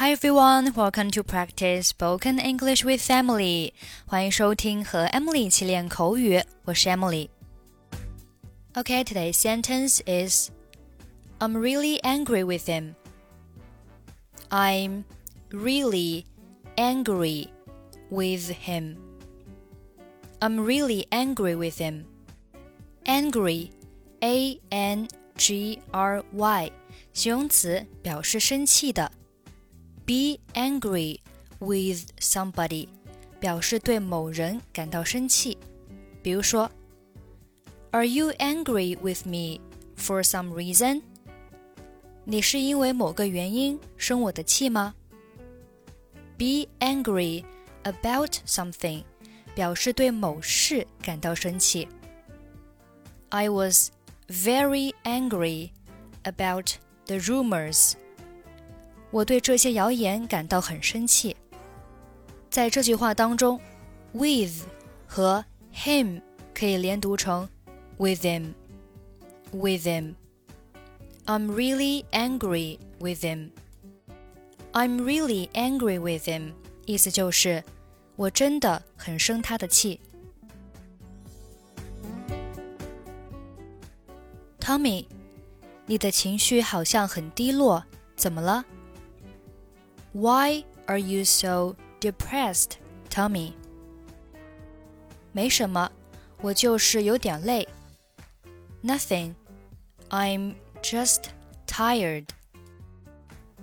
Hi everyone, welcome to practice spoken English with Emily. 欢迎收听和 Emily 一起练口语，我是 Emily。Okay, today's sentence is I'm really angry with him. I'm really angry with him. I'm really angry with him. Angry, A N G R Y，形容词，表示生气的。 Be angry with somebody，表示对某人感到生气。比如说，Are you angry with me for some reason？你是因为某个原因生我的气吗？Be angry about something，表示对某事感到生气。I was very angry about the rumors 我对这些谣言感到很生气。在这句话当中，with 和 him 可以连读成 with him。with him。I'm really angry with him. I'm really angry with him，意思就是我真的很生他的气。Tommy，你的情绪好像很低落，怎么了 Why are you so depressed, Tommy？没什么，我就是有点累。Nothing, I'm just tired.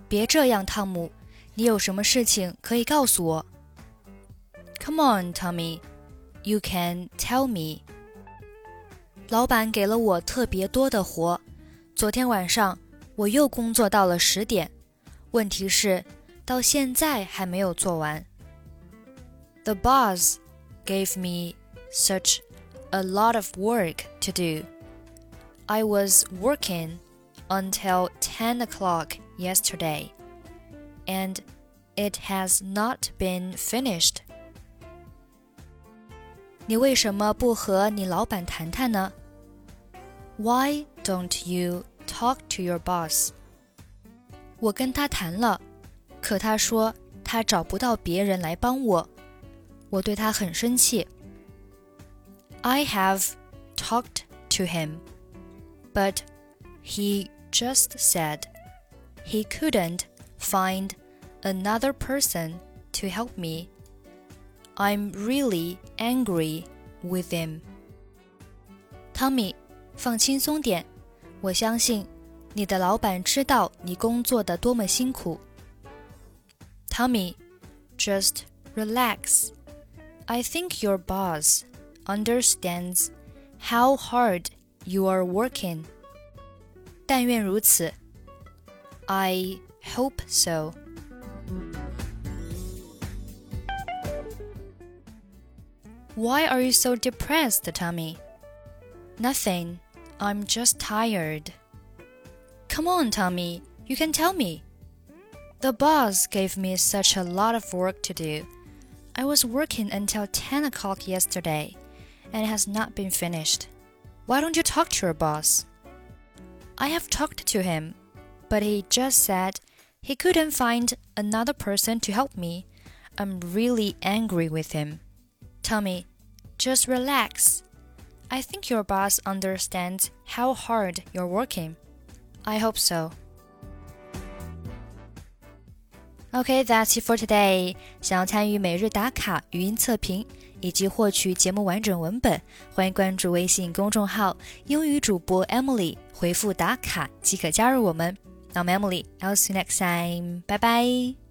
别这样，汤米，你有什么事情可以告诉我？Come on, Tommy, you can tell me. 老板给了我特别多的活，昨天晚上我又工作到了十点。问题是。到现在还没有做完。The boss gave me such a lot of work to do. I was working until 10 o'clock yesterday, and it has not been finished. 你为什么不和你老板谈谈呢？Why don't you talk to your boss? 我跟他谈了。 可他说他找不到别人来帮我，我对他很生气。I have talked to him, but he just said he couldn't find another person to help me. I'm really angry with him. Tommy，放轻松点，我相信你的老板知道你工作的多么辛苦。 Tommy. Just relax. I think your boss understands how hard you are working. 但愿如此. I hope so. Why are you so depressed, Tommy? Nothing. I'm just tired. Come on, Tommy. You can tell me. The boss gave me such a lot of work to do. I was working until 10 o'clock yesterday, and it has not been finished. Why don't you talk to your boss? I have talked to him, but he just said he couldn't find another person to help me. I'm really angry with him. Tommy, just relax. I think your boss understands how hard you're working. I hope so. OK, that's it for today. 想要参与每日打卡、语音测评以及获取节目完整文本，欢迎关注微信公众号“英语主播 Emily”，回复“打卡”即可加入我们。那么，Emily，I'll see you next time. 拜拜。